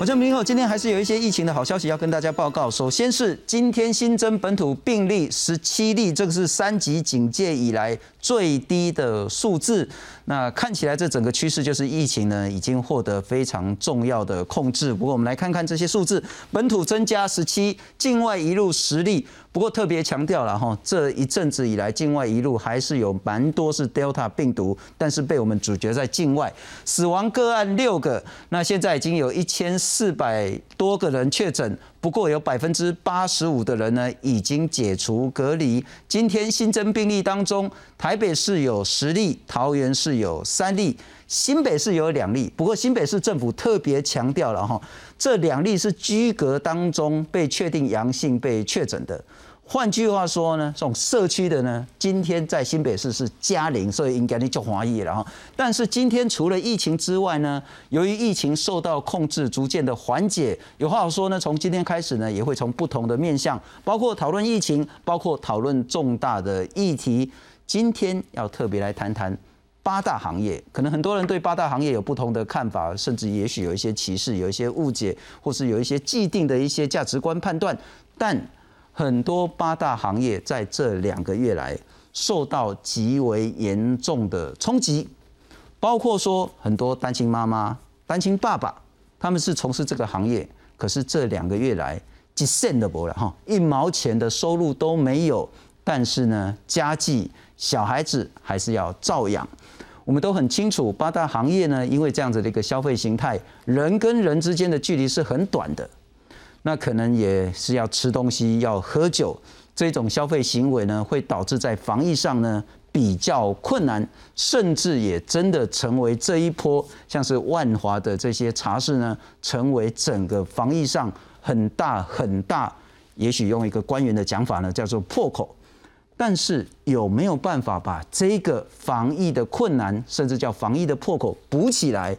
我叫明后，今天还是有一些疫情的好消息要跟大家报告。首先是今天新增本土病例十七例，这个是三级警戒以来最低的数字。那看起来这整个趋势就是疫情呢已经获得非常重要的控制。不过我们来看看这些数字，本土增加十七，境外一路十例。不过特别强调了哈，这一阵子以来境外一路还是有蛮多是 Delta 病毒，但是被我们阻绝在境外。死亡个案六个，那现在已经有一千四百多个人确诊。不过有百分之八十五的人呢已经解除隔离。今天新增病例当中，台北市有十例，桃园市有三例，新北市有两例。不过新北市政府特别强调了哈，这两例是居隔当中被确定阳性被确诊的。换句话说呢，这种社区的呢，今天在新北市是加零，所以应该你就怀疑了哈。但是今天除了疫情之外呢，由于疫情受到控制，逐渐的缓解，有话好说呢，从今天开始呢，也会从不同的面向，包括讨论疫情，包括讨论重大的议题。今天要特别来谈谈八大行业，可能很多人对八大行业有不同的看法，甚至也许有一些歧视，有一些误解，或是有一些既定的一些价值观判断，但。很多八大行业在这两个月来受到极为严重的冲击，包括说很多单亲妈妈、单亲爸爸，他们是从事这个行业，可是这两个月来几 cent 的不了哈，一毛钱的收入都没有，但是呢，家计小孩子还是要照养。我们都很清楚，八大行业呢，因为这样子的一个消费形态，人跟人之间的距离是很短的。那可能也是要吃东西、要喝酒，这种消费行为呢，会导致在防疫上呢比较困难，甚至也真的成为这一波像是万华的这些茶室呢，成为整个防疫上很大很大，也许用一个官员的讲法呢，叫做破口。但是有没有办法把这个防疫的困难，甚至叫防疫的破口补起来？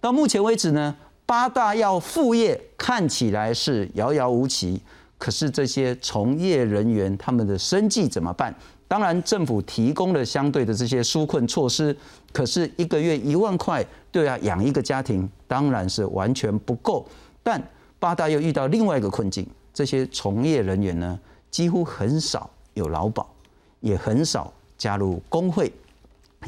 到目前为止呢？八大要副业看起来是遥遥无期，可是这些从业人员他们的生计怎么办？当然，政府提供了相对的这些纾困措施，可是一个月一万块，对啊，养一个家庭当然是完全不够。但八大又遇到另外一个困境，这些从业人员呢，几乎很少有劳保，也很少加入工会。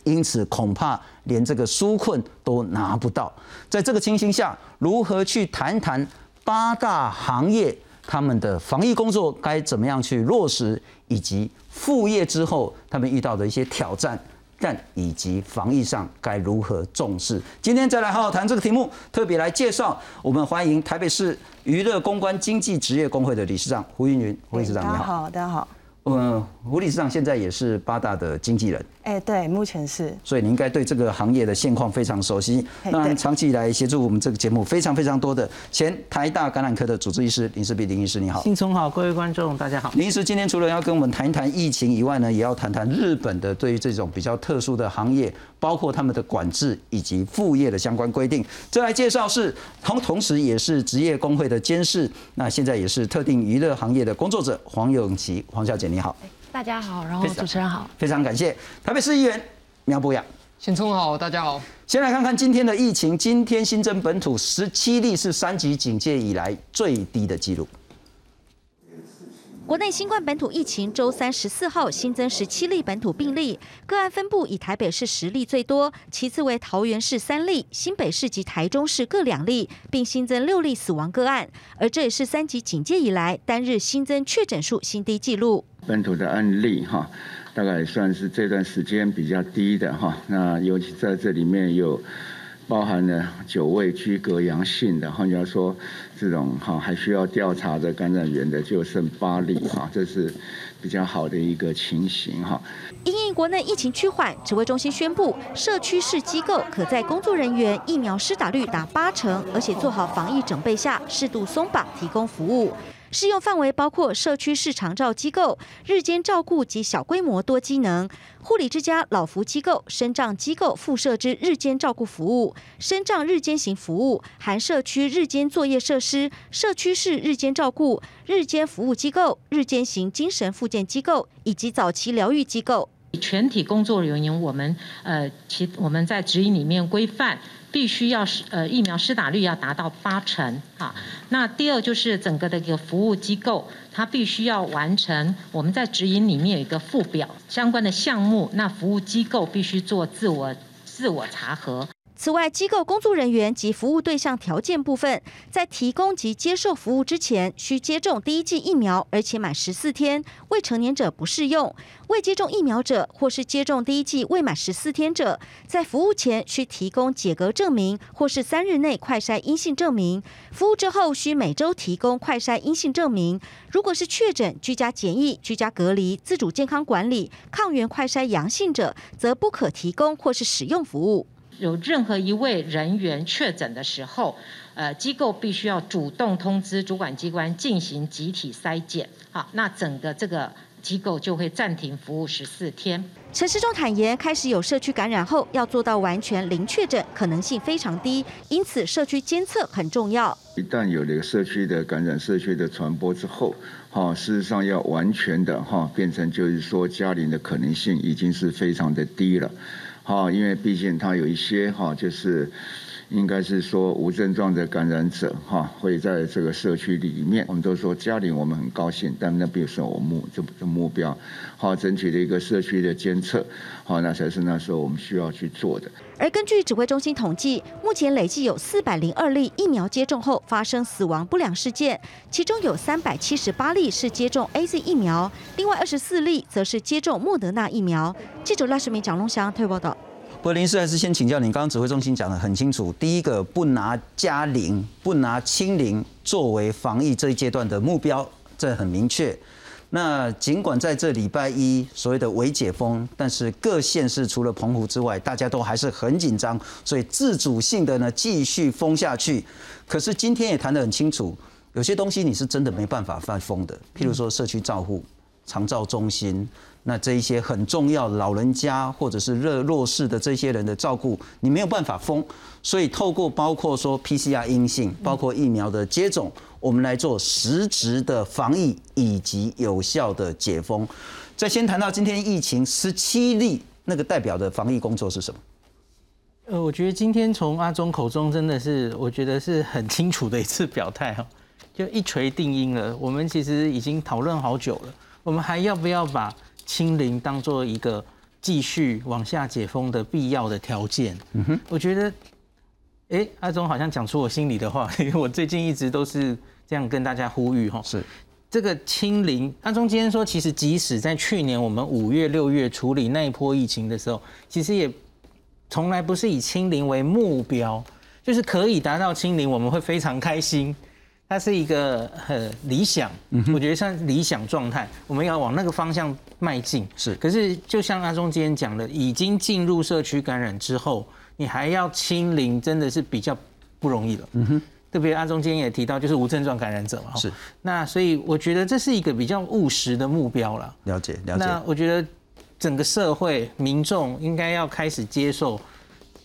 因此，恐怕连这个纾困都拿不到。在这个情形下，如何去谈谈八大行业他们的防疫工作该怎么样去落实，以及复业之后他们遇到的一些挑战，但以及防疫上该如何重视？今天再来好好谈这个题目，特别来介绍，我们欢迎台北市娱乐公关经济职业工会的理事长胡云云，胡理事长你好，大家好。嗯，胡理事长现在也是八大的经纪人。哎，对，目前是。所以你应该对这个行业的现况非常熟悉。那长期以来协助我们这个节目非常非常多的前台大感染科的主治医师林世碧林医师，你好。新聪好，各位观众大家好。林医师今天除了要跟我们谈一谈疫情以外呢，也要谈谈日本的对于这种比较特殊的行业，包括他们的管制以及副业的相关规定。再来介绍是同同时也是职业工会的监事，那现在也是特定娱乐行业的工作者黄永琪黄小姐你好。大家好，然后主持人好，非常感谢台北市议员苗博雅，新聪好，大家好。先来看看今天的疫情，今天新增本土十七例，是三级警戒以来最低的记录。国内新冠本土疫情周三十四号新增十七例本土病例，个案分布以台北市十例最多，其次为桃园市三例，新北市及台中市各两例，并新增六例死亡个案，而这也是三级警戒以来单日新增确诊数新低纪录。本土的案例哈，大概算是这段时间比较低的哈，那尤其在这里面有。包含了九位居隔阳性的，换句话说，这种哈还需要调查的感染源的就剩八例哈，这是比较好的一个情形哈。因应国内疫情趋缓，指挥中心宣布，社区式机构可在工作人员疫苗施打率达八成，而且做好防疫准备下，适度松绑提供服务。适用范围包括社区市长照机构、日间照顾及小规模多机能护理之家、老服机构、身障机构附设之日间照顾服务、身障日间型服务，含社区日间作业设施、社区式日间照顾、日间服务机构、日间型精神复健机构以及早期疗愈机构。全体工作人员，我们呃，其我们在指引里面规范，必须要是呃疫苗施打率要达到八成啊。那第二就是整个的一个服务机构，它必须要完成我们在指引里面有一个附表相关的项目，那服务机构必须做自我自我查核。此外，机构工作人员及服务对象条件部分，在提供及接受服务之前，需接种第一剂疫苗，而且满十四天；未成年者不适用。未接种疫苗者，或是接种第一剂未满十四天者，在服务前需提供解隔证明，或是三日内快筛阴性证明。服务之后，需每周提供快筛阴性证明。如果是确诊、居家检疫、居家隔离、自主健康管理、抗原快筛阳性者，则不可提供或是使用服务。有任何一位人员确诊的时候，呃，机构必须要主动通知主管机关进行集体筛检，好，那整个这个机构就会暂停服务十四天。陈世忠坦言，开始有社区感染后，要做到完全零确诊可能性非常低，因此社区监测很重要。一旦有了社区的感染、社区的传播之后，哈，事实上要完全的哈变成就是说家庭的可能性已经是非常的低了。哈，因为毕竟他有一些哈，就是应该是说无症状的感染者哈，会在这个社区里面。我们都说家里我们很高兴，但那并不是我目这这目标。好，整体的一个社区的监测，好，那才是那时候我们需要去做的。而根据指挥中心统计，目前累计有四百零二例疫苗接种后发生死亡不良事件，其中有三百七十八例是接种 A Z 疫苗，另外二十四例则是接种莫德纳疫苗。记者赖世明、蒋龙祥特报道。柏林市还是先请教你，刚刚指挥中心讲的很清楚，第一个不拿加零、不拿清零作为防疫这一阶段的目标，这很明确。那尽管在这礼拜一所谓的微解封，但是各县市除了澎湖之外，大家都还是很紧张，所以自主性的呢继续封下去。可是今天也谈得很清楚，有些东西你是真的没办法放封的，譬如说社区照护、长照中心。那这一些很重要，老人家或者是弱弱势的这些人的照顾，你没有办法封，所以透过包括说 PCR 阴性，包括疫苗的接种，我们来做实质的防疫以及有效的解封。再先谈到今天疫情十七例，那个代表的防疫工作是什么？呃，我觉得今天从阿中口中真的是，我觉得是很清楚的一次表态哈，就一锤定音了。我们其实已经讨论好久了，我们还要不要把？清零当做一个继续往下解封的必要的条件，嗯哼，我觉得，哎，阿忠好像讲出我心里的话，因为我最近一直都是这样跟大家呼吁哈，是这个清零。阿忠今天说，其实即使在去年我们五月、六月处理那一波疫情的时候，其实也从来不是以清零为目标，就是可以达到清零，我们会非常开心。它是一个很理想，我觉得像理想状态，我们要往那个方向迈进。是，可是就像阿忠今天讲的，已经进入社区感染之后，你还要清零，真的是比较不容易了。嗯哼，特别阿中今天也提到，就是无症状感染者嘛。是，那所以我觉得这是一个比较务实的目标了。了解，了解。那我觉得整个社会民众应该要开始接受。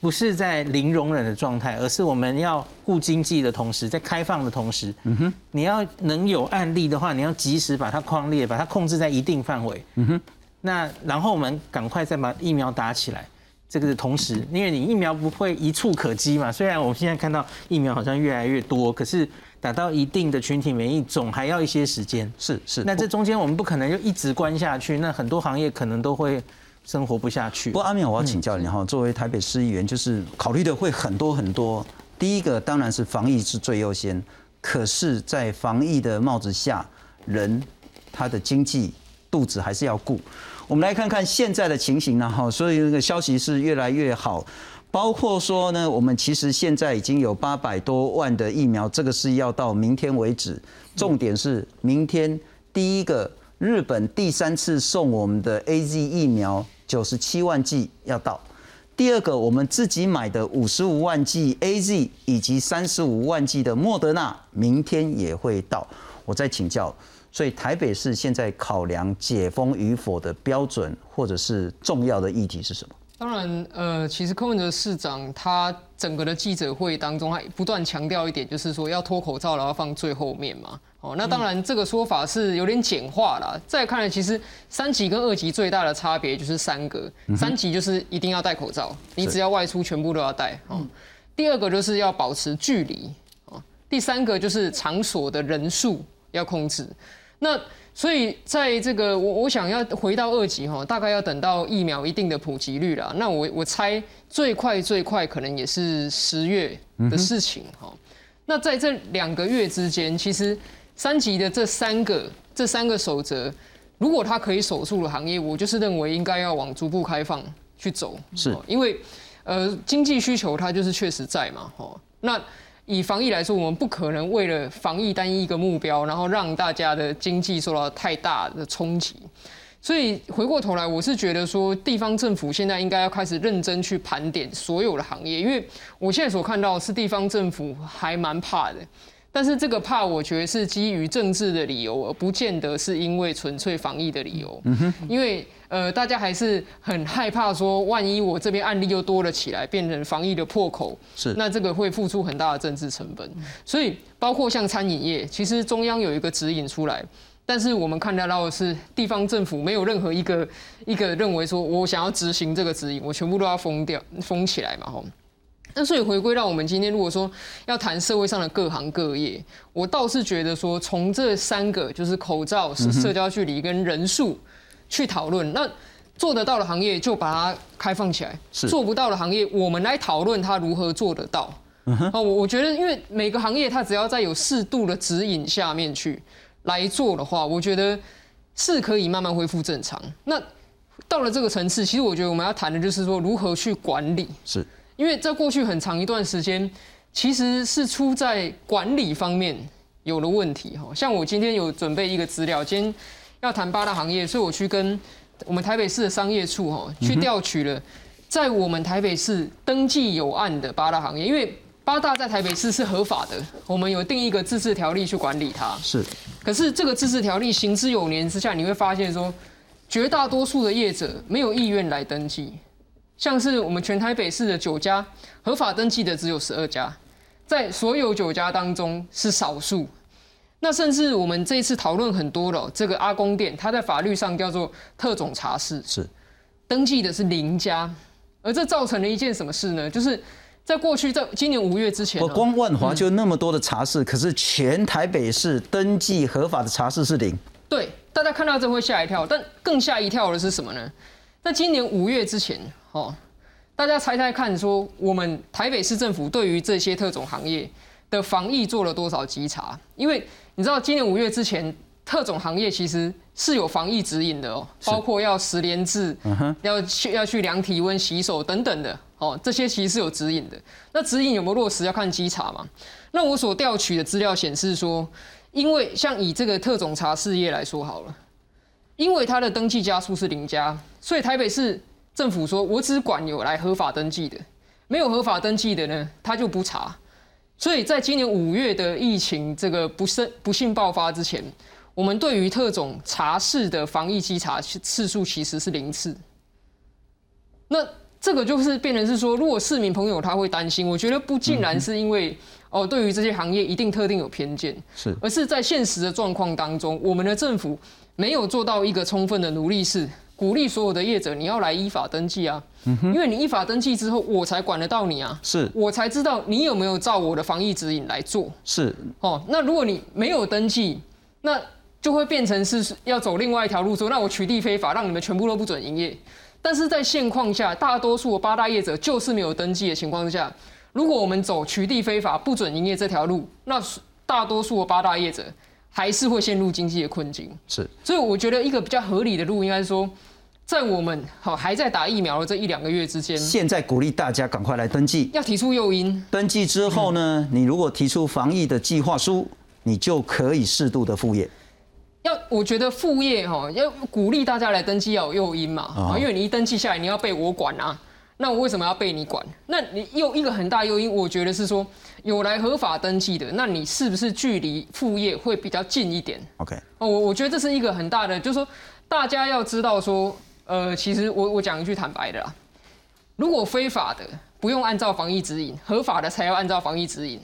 不是在零容忍的状态，而是我们要顾经济的同时，在开放的同时，嗯哼，你要能有案例的话，你要及时把它框列，把它控制在一定范围，嗯哼，那然后我们赶快再把疫苗打起来，这个是同时，因为你疫苗不会一触可及嘛。虽然我们现在看到疫苗好像越来越多，可是打到一定的群体免疫总还要一些时间，是是。那这中间我们不可能就一直关下去，那很多行业可能都会。生活不下去。不过阿淼，我要请教你哈，作为台北市议员，就是考虑的会很多很多。第一个当然是防疫是最优先，可是，在防疫的帽子下，人他的经济肚子还是要顾。我们来看看现在的情形呢，哈，所以那个消息是越来越好，包括说呢，我们其实现在已经有八百多万的疫苗，这个是要到明天为止。重点是明天第一个日本第三次送我们的 A Z 疫苗。九十七万剂要到，第二个我们自己买的五十五万剂 A Z 以及三十五万剂的莫德纳，明天也会到。我再请教，所以台北市现在考量解封与否的标准或者是重要的议题是什么？当然，呃，其实柯文哲市长他整个的记者会当中，他不断强调一点，就是说要脱口罩，然后放最后面嘛。哦，那当然这个说法是有点简化了。再看来，其实三级跟二级最大的差别就是三个，三级就是一定要戴口罩，你只要外出全部都要戴。哦，第二个就是要保持距离。哦，第三个就是场所的人数要控制。那所以在这个我我想要回到二级哈，大概要等到疫苗一定的普及率了。那我我猜最快最快可能也是十月的事情哈。那在这两个月之间，其实三级的这三个这三个守则，如果它可以守住的行业，我就是认为应该要往逐步开放去走。是，因为呃经济需求它就是确实在嘛哈。那以防疫来说，我们不可能为了防疫单一一个目标，然后让大家的经济受到太大的冲击。所以回过头来，我是觉得说，地方政府现在应该要开始认真去盘点所有的行业，因为我现在所看到是地方政府还蛮怕的。但是这个怕，我觉得是基于政治的理由，而不见得是因为纯粹防疫的理由。嗯哼，因为呃，大家还是很害怕说，万一我这边案例又多了起来，变成防疫的破口，是那这个会付出很大的政治成本。所以，包括像餐饮业，其实中央有一个指引出来，但是我们看得到的是地方政府没有任何一个一个认为说我想要执行这个指引，我全部都要封掉、封起来嘛，吼。那所以回归到我们今天，如果说要谈社会上的各行各业，我倒是觉得说，从这三个就是口罩、是社交距离跟人数去讨论，那做得到的行业就把它开放起来，做不到的行业，我们来讨论它如何做得到。哦，我我觉得，因为每个行业它只要在有适度的指引下面去来做的话，我觉得是可以慢慢恢复正常。那到了这个层次，其实我觉得我们要谈的就是说，如何去管理。是。因为在过去很长一段时间，其实是出在管理方面有了问题哈。像我今天有准备一个资料，今天要谈八大行业，所以我去跟我们台北市的商业处哈去调取了，在我们台北市登记有案的八大行业，因为八大在台北市是合法的，我们有定一个自治条例去管理它。是。可是这个自治条例行之有年之下，你会发现说，绝大多数的业者没有意愿来登记。像是我们全台北市的酒家合法登记的只有十二家，在所有酒家当中是少数。那甚至我们这一次讨论很多了，这个阿公店，它在法律上叫做特种茶室，是登记的是零家，而这造成了一件什么事呢？就是在过去在今年五月之前，我光万华就那么多的茶室，可是全台北市登记合法的茶室是零。对，大家看到这会吓一跳，但更吓一跳的是什么呢？在今年五月之前。哦，大家猜猜看，说我们台北市政府对于这些特种行业的防疫做了多少稽查？因为你知道，今年五月之前，特种行业其实是有防疫指引的哦，包括要十连制，要去要去量体温、洗手等等的哦，这些其实是有指引的。那指引有没有落实，要看稽查嘛。那我所调取的资料显示说，因为像以这个特种茶事业来说好了，因为它的登记家数是零家，所以台北市。政府说，我只管有来合法登记的，没有合法登记的呢，他就不查。所以在今年五月的疫情这个不慎不幸爆发之前，我们对于特种茶室的防疫稽查次数其实是零次。那这个就是变成是说，如果市民朋友他会担心，我觉得不尽然是因为哦，对于这些行业一定特定有偏见，是，而是在现实的状况当中，我们的政府没有做到一个充分的努力是。鼓励所有的业者，你要来依法登记啊，因为你依法登记之后，我才管得到你啊，是我才知道你有没有照我的防疫指引来做。是哦，那如果你没有登记，那就会变成是要走另外一条路，说那我取缔非法，让你们全部都不准营业。但是在现况下，大多数的八大业者就是没有登记的情况之下，如果我们走取缔非法、不准营业这条路，那大多数的八大业者。还是会陷入经济的困境，是，所以我觉得一个比较合理的路，应该说，在我们好还在打疫苗的这一两个月之间，现在鼓励大家赶快来登记，要提出诱因。登记之后呢，你如果提出防疫的计划书，你就可以适度的副业。要，我觉得副业哈，要鼓励大家来登记要有诱因嘛，啊，因为你一登记下来，你要被我管啊。那我为什么要被你管？那你又一个很大诱因，我觉得是说有来合法登记的，那你是不是距离副业会比较近一点？OK，哦，我我觉得这是一个很大的，就是说大家要知道说，呃，其实我我讲一句坦白的啦，如果非法的不用按照防疫指引，合法的才要按照防疫指引。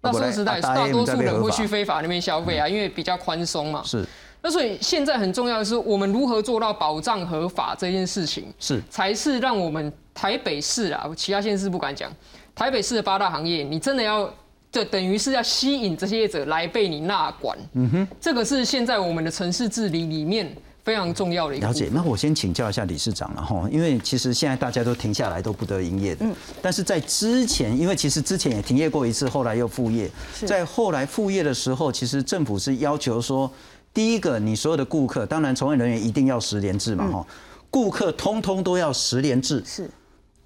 那说实在，大多数人会去非法那边消费啊，因为比较宽松嘛。是。那所以现在很重要的是，我们如何做到保障合法这件事情，是才是让我们台北市啊，其他县市不敢讲，台北市的八大行业，你真的要，就等于是要吸引这些业者来被你纳管。嗯哼，这个是现在我们的城市治理里面。非常重要的一个了解。那我先请教一下理事长了哈，因为其实现在大家都停下来都不得营业的。嗯。但是在之前，因为其实之前也停业过一次，后来又复业。在后来复业的时候，其实政府是要求说，第一个，你所有的顾客，当然从业人员一定要十连制嘛哈，顾客通通都要十连制。是。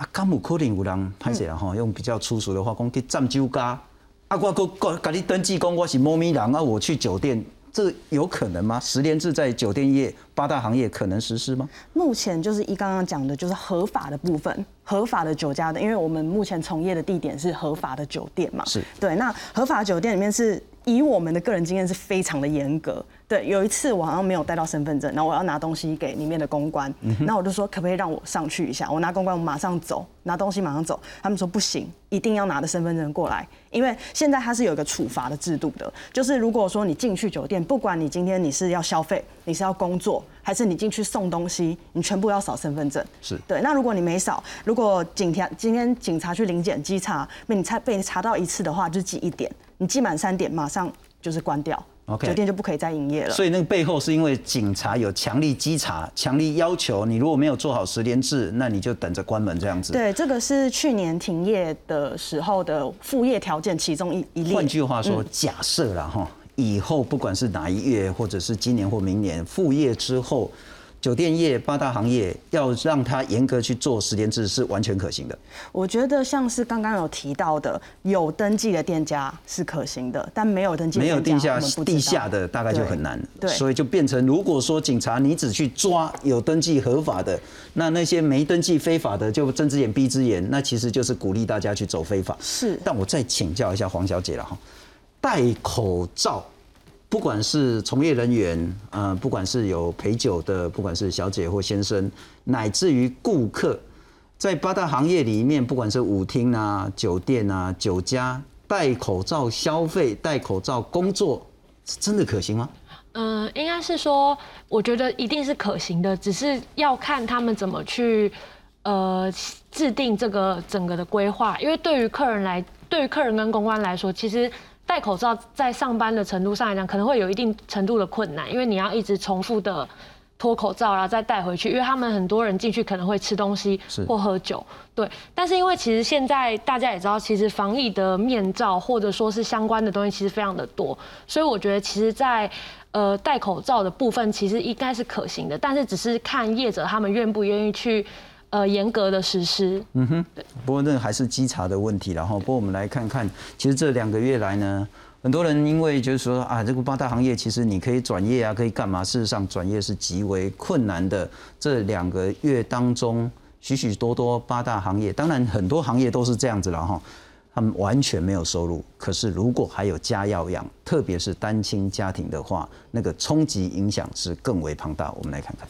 啊，甘姆科林五郎拍起来哈，用比较粗俗的话讲，去占酒家。啊，我我我，给你登记讲我是猫咪人啊，我去酒店。这有可能吗？十连制在酒店业八大行业可能实施吗？目前就是一刚刚讲的，就是合法的部分，合法的酒家的，因为我们目前从业的地点是合法的酒店嘛。是对。那合法酒店里面是以我们的个人经验是非常的严格。对，有一次我好像没有带到身份证，然后我要拿东西给里面的公关，那我就说可不可以让我上去一下？我拿公关，我马上走，拿东西马上走。他们说不行，一定要拿着身份证过来，因为现在它是有一个处罚的制度的，就是如果说你进去酒店，不管你今天你是要消费，你是要工作，还是你进去送东西，你全部要扫身份证。是对。那如果你没扫，如果警察今天警察去临检稽查，被你查被你查到一次的话，就记一点，你记满三点，马上就是关掉。酒店就不可以再营业了。所以那个背后是因为警察有强力稽查、强力要求，你如果没有做好十连制，那你就等着关门这样子。对，这个是去年停业的时候的副业条件其中一一例。换句话说，假设了哈，以后不管是哪一月，或者是今年或明年副业之后。酒店业八大行业要让它严格去做十连制是完全可行的。我觉得像是刚刚有提到的，有登记的店家是可行的，但没有登记没有地下地下的大概就很难。对，所以就变成如果说警察你只去抓有登记合法的，那那些没登记非法的就睁只眼闭只眼，那其实就是鼓励大家去走非法。是。但我再请教一下黄小姐了哈，戴口罩。不管是从业人员，呃，不管是有陪酒的，不管是小姐或先生，乃至于顾客，在八大行业里面，不管是舞厅啊、酒店啊、酒家，戴口罩消费、戴口罩工作，真的可行吗？嗯，应该是说，我觉得一定是可行的，只是要看他们怎么去呃制定这个整个的规划，因为对于客人来，对于客人跟公关来说，其实。戴口罩在上班的程度上来讲，可能会有一定程度的困难，因为你要一直重复的脱口罩，然后再戴回去。因为他们很多人进去可能会吃东西或喝酒，对。但是因为其实现在大家也知道，其实防疫的面罩或者说是相关的东西其实非常的多，所以我觉得其实，在呃戴口罩的部分，其实应该是可行的，但是只是看业者他们愿不愿意去。呃，严格的实施。嗯哼，不过那还是稽查的问题然后不过我们来看看，其实这两个月来呢，很多人因为就是说啊，这个八大行业其实你可以转业啊，可以干嘛？事实上，转业是极为困难的。这两个月当中，许许多多八大行业，当然很多行业都是这样子了哈，他们完全没有收入。可是如果还有家要养，特别是单亲家庭的话，那个冲击影响是更为庞大。我们来看看。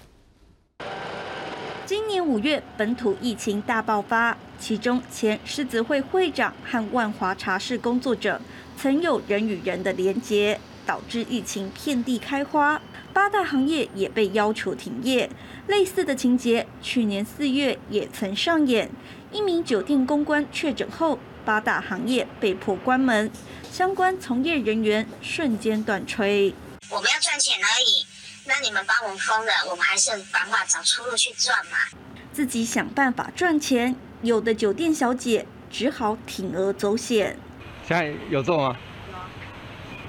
五月，本土疫情大爆发，其中前狮子会会长和万华茶室工作者曾有人与人的连结，导致疫情遍地开花。八大行业也被要求停业。类似的情节，去年四月也曾上演。一名酒店公关确诊后，八大行业被迫关门，相关从业人员瞬间断炊。我们要赚钱而已。那你们把我们封了，我们还是办法找出路去赚嘛。自己想办法赚钱，有的酒店小姐只好铤而走险。现在有做吗？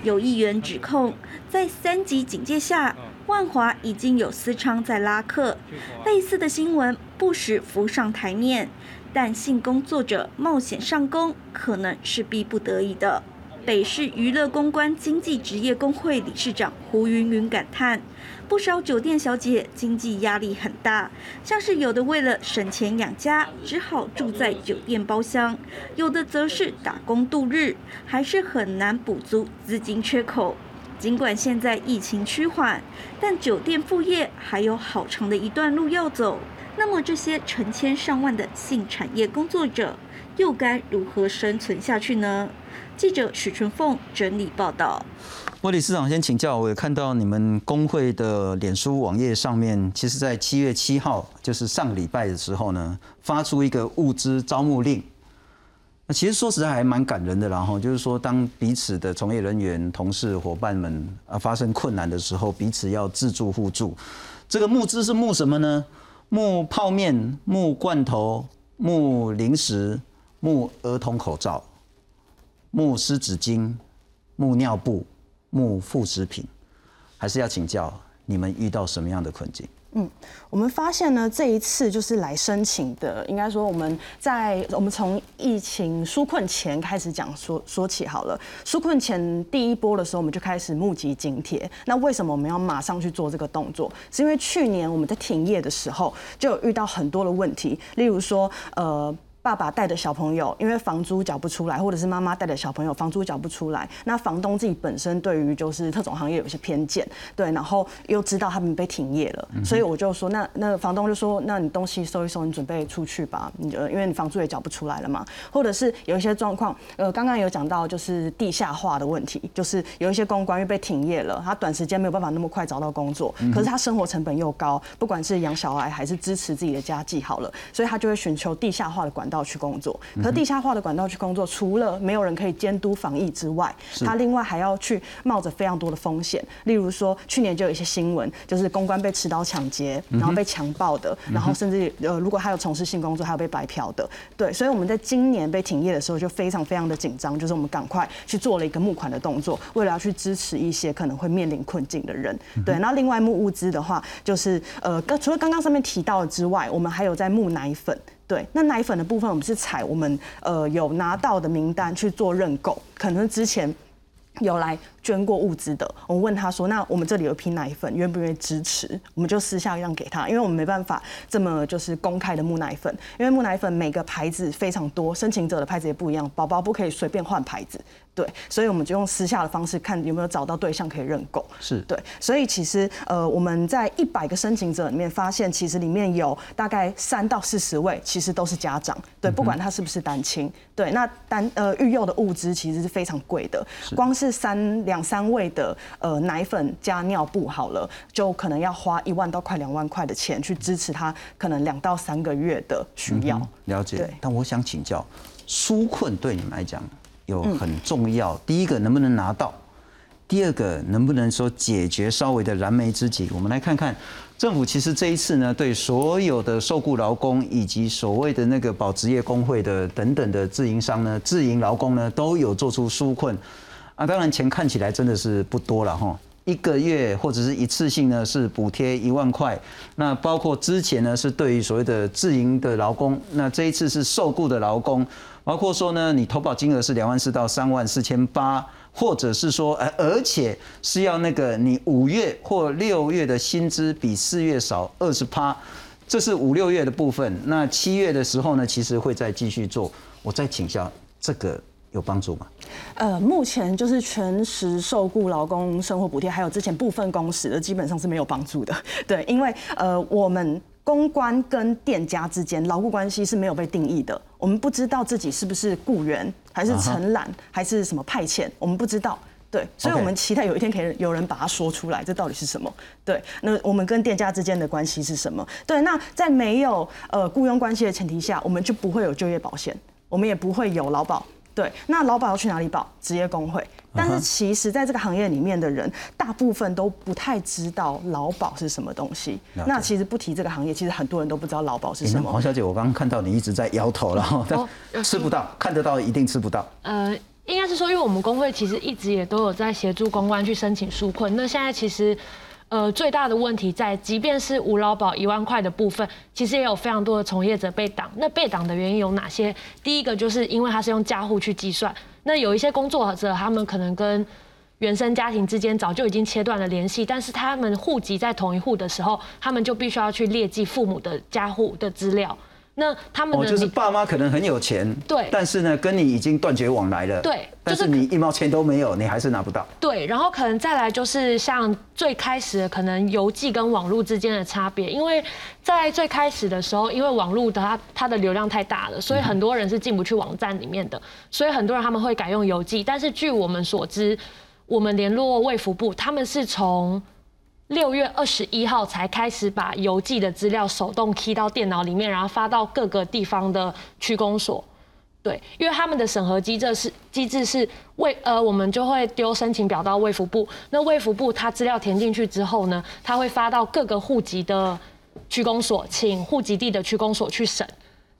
有议员指控，在三级警戒下，万华已经有私娼在拉客，类似的新闻不时浮上台面。但性工作者冒险上工，可能是逼不得已的。北市娱乐公关经济职业工会理事长胡云云感叹：不少酒店小姐经济压力很大，像是有的为了省钱养家，只好住在酒店包厢；有的则是打工度日，还是很难补足资金缺口。尽管现在疫情趋缓，但酒店副业还有好长的一段路要走。那么这些成千上万的性产业工作者又该如何生存下去呢？记者许春凤整理报道。莫理事长先请教，我也看到你们工会的脸书网页上面，其实在七月七号，就是上礼拜的时候呢，发出一个物资招募令。那其实说实在还蛮感人的，然后就是说，当彼此的从业人员、同事、伙伴们啊发生困难的时候，彼此要自助互助。这个募资是募什么呢？募泡面、募罐头、募零食、募儿童口罩、募湿纸巾、募尿布、木副食品。还是要请教你们遇到什么样的困境？嗯，我们发现呢，这一次就是来申请的，应该说我们在我们从疫情纾困前开始讲说说起好了。纾困前第一波的时候，我们就开始募集津贴。那为什么我们要马上去做这个动作？是因为去年我们在停业的时候，就有遇到很多的问题，例如说，呃。爸爸带的小朋友，因为房租缴不出来，或者是妈妈带的小朋友，房租缴不出来。那房东自己本身对于就是特种行业有些偏见，对，然后又知道他们被停业了，所以我就说，那那房东就说，那你东西收一收，你准备出去吧，你因为你房租也缴不出来了嘛。或者是有一些状况，呃，刚刚有讲到就是地下化的问题，就是有一些公关因为被停业了，他短时间没有办法那么快找到工作，可是他生活成本又高，不管是养小孩还是支持自己的家计好了，所以他就会寻求地下化的管。道去工作，可地下化的管道去工作，除了没有人可以监督防疫之外，他另外还要去冒着非常多的风险。例如说，去年就有一些新闻，就是公关被持刀抢劫，然后被强暴的，然后甚至呃，如果他有从事性工作，还有被白嫖的。对，所以我们在今年被停业的时候，就非常非常的紧张，就是我们赶快去做了一个募款的动作，为了要去支持一些可能会面临困境的人。对，那另外募物资的话，就是呃，除了刚刚上面提到的之外，我们还有在募奶粉。对，那奶粉的部分，我们是采我们呃有拿到的名单去做认购，可能之前有来捐过物资的，我们问他说，那我们这里有一批奶粉，愿不愿意支持？我们就私下让给他，因为我们没办法这么就是公开的木奶粉，因为木奶粉每个牌子非常多，申请者的牌子也不一样，宝宝不可以随便换牌子。对，所以我们就用私下的方式看有没有找到对象可以认购。是对，所以其实呃我们在一百个申请者里面发现，其实里面有大概三到四十位其实都是家长。对，不管他是不是单亲。对，那单呃育幼的物资其实是非常贵的，光是三两三位的呃奶粉加尿布好了，就可能要花一万到快两万块的钱去支持他可能两到三个月的需要。了解。但我想请教，纾困对你们来讲？有很重要，第一个能不能拿到，第二个能不能说解决稍微的燃眉之急？我们来看看政府其实这一次呢，对所有的受雇劳工以及所谓的那个保职业工会的等等的自营商呢、自营劳工呢，都有做出纾困啊。当然钱看起来真的是不多了哈，一个月或者是一次性呢是补贴一万块，那包括之前呢是对于所谓的自营的劳工，那这一次是受雇的劳工。包括说呢，你投保金额是两万四到三万四千八，或者是说，呃，而且是要那个你五月或六月的薪资比四月少二十趴，这是五六月的部分。那七月的时候呢，其实会再继续做。我再请教，这个有帮助吗？呃，目前就是全时受雇劳工生活补贴，还有之前部分工时的，基本上是没有帮助的。对，因为呃，我们。公关跟店家之间牢固关系是没有被定义的，我们不知道自己是不是雇员，还是承揽，还是什么派遣，我们不知道。对，所以我们期待有一天可以有人把它说出来，这到底是什么？对，那我们跟店家之间的关系是什么？对，那在没有呃雇佣关系的前提下，我们就不会有就业保险，我们也不会有劳保。对，那劳保要去哪里保？职业工会。但是其实，在这个行业里面的人，大部分都不太知道劳保是什么东西。那其实不提这个行业，其实很多人都不知道劳保是什么。黄小姐，我刚刚看到你一直在摇头，然后吃不到，看得到一定吃不到。呃，应该是说，因为我们工会其实一直也都有在协助公关去申请纾困。那现在其实。呃，最大的问题在，即便是无劳保一万块的部分，其实也有非常多的从业者被挡。那被挡的原因有哪些？第一个就是因为他是用家户去计算，那有一些工作者他们可能跟原生家庭之间早就已经切断了联系，但是他们户籍在同一户的时候，他们就必须要去列记父母的家户的资料。那他们哦，就是爸妈可能很有钱，对但是呢，跟你已经断绝往来了，对但就是是你一毛钱都没有，你还是拿不到。对，然后可能再来就是像最开始的可能邮寄跟网络之间的差别，因为在最开始的时候，因为网络的它它的流量太大了，所以很多人是进不去网站里面的，所以很多人他们会改用邮寄。但是据我们所知，我们联络卫福部，他们是从六月二十一号才开始把邮寄的资料手动 key 到电脑里面，然后发到各个地方的区公所。对，因为他们的审核机制是机制是卫呃，我们就会丢申请表到卫福部，那卫福部它资料填进去之后呢，它会发到各个户籍的区公所，请户籍地的区公所去审。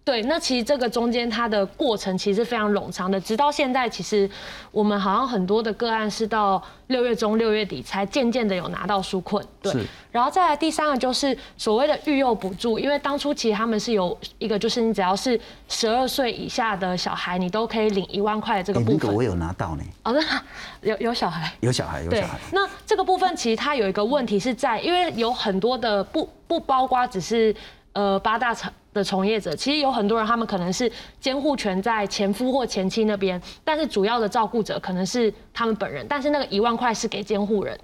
对，那其实这个中间它的过程其实是非常冗长的，直到现在，其实我们好像很多的个案是到六月中、六月底才渐渐的有拿到纾困。对，然后再来第三个就是所谓的育幼补助，因为当初其实他们是有一个，就是你只要是十二岁以下的小孩，你都可以领一万块的这个哎，部分。那个我有拿到呢，哦，那有有小孩。有小孩，有小孩。，那这个部分其实它有一个问题是在，因为有很多的不不包括只是呃八大从的从业者，其实有很多人他们可能是监护权在前夫或前妻那边，但是主要的照顾者可能是他们本人，但是那个一万块是给监护人。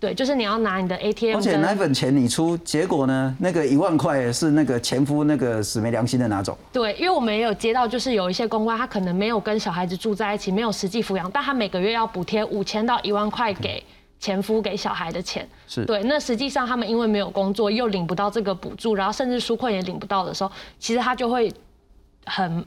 对，就是你要拿你的 ATM 而且奶粉钱你出，结果呢，那个一万块是那个前夫那个死没良心的拿走。对，因为我们也有接到，就是有一些公关，他可能没有跟小孩子住在一起，没有实际抚养，但他每个月要补贴五千到一万块给前夫给小孩的钱。是对，那实际上他们因为没有工作，又领不到这个补助，然后甚至纾困也领不到的时候，其实他就会很，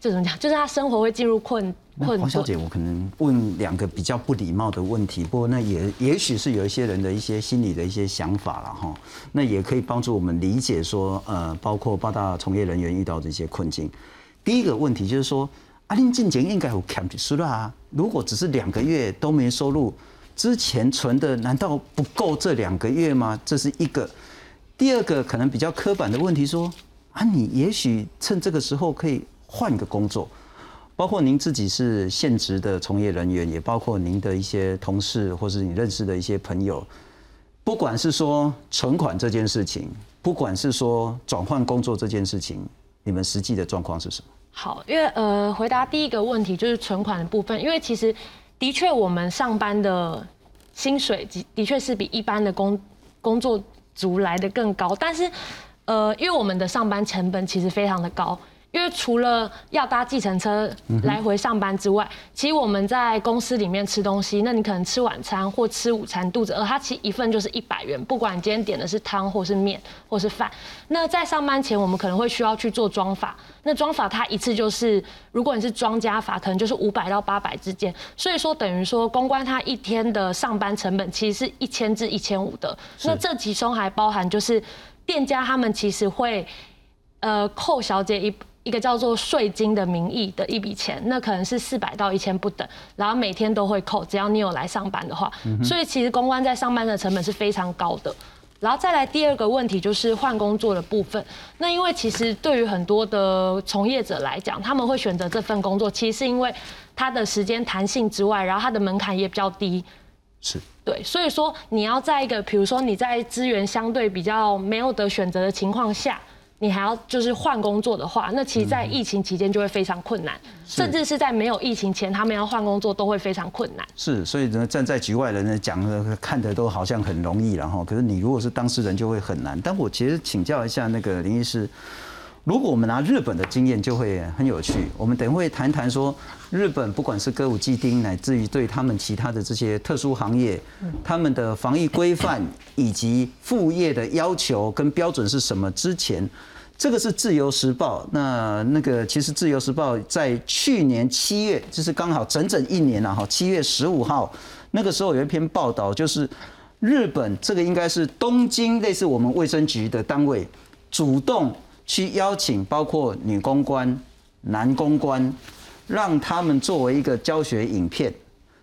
这怎么讲？就是他生活会进入困困顿。黄小姐，我可能问两个比较不礼貌的问题，不过那也也许是有一些人的一些心理的一些想法了哈，那也可以帮助我们理解说，呃，包括八大从业人员遇到的一些困境。第一个问题就是说，阿林进前应该有 camp 输了啊，如果只是两个月都没收入，之前存的难道不够这两个月吗？这是一个。第二个可能比较刻板的问题说，啊，你也许趁这个时候可以换个工作。包括您自己是现职的从业人员，也包括您的一些同事或是你认识的一些朋友，不管是说存款这件事情，不管是说转换工作这件事情，你们实际的状况是什么？好，因为呃，回答第一个问题就是存款的部分，因为其实的确我们上班的薪水的的确是比一般的工工作族来的更高，但是呃，因为我们的上班成本其实非常的高。因为除了要搭计程车来回上班之外，其实我们在公司里面吃东西，那你可能吃晚餐或吃午餐，肚子饿，它其实一份就是一百元，不管你今天点的是汤或是面或是饭。那在上班前，我们可能会需要去做妆发，那妆发它一次就是，如果你是妆家法，可能就是五百到八百之间。所以说等于说公关它一天的上班成本其实是一千至一千五的。那这其中还包含就是店家他们其实会呃扣小姐一。一个叫做税金的名义的一笔钱，那可能是四百到一千不等，然后每天都会扣，只要你有来上班的话，所以其实公关在上班的成本是非常高的。然后再来第二个问题就是换工作的部分，那因为其实对于很多的从业者来讲，他们会选择这份工作，其实是因为它的时间弹性之外，然后它的门槛也比较低。是对，所以说你要在一个比如说你在资源相对比较没有得选择的情况下。你还要就是换工作的话，那其实，在疫情期间就会非常困难，甚至是在没有疫情前，他们要换工作都会非常困难。是，所以呢，站在局外人呢讲的看的都好像很容易然后，可是你如果是当事人就会很难。但我其实请教一下那个林医师，如果我们拿日本的经验就会很有趣。我们等会谈谈说，日本不管是歌舞伎町，乃至于对他们其他的这些特殊行业，他们的防疫规范以及副业的要求跟标准是什么？之前。这个是自由时报，那那个其实自由时报在去年七月，就是刚好整整一年了哈，七月十五号那个时候有一篇报道，就是日本这个应该是东京类似我们卫生局的单位，主动去邀请包括女公关、男公关，让他们作为一个教学影片，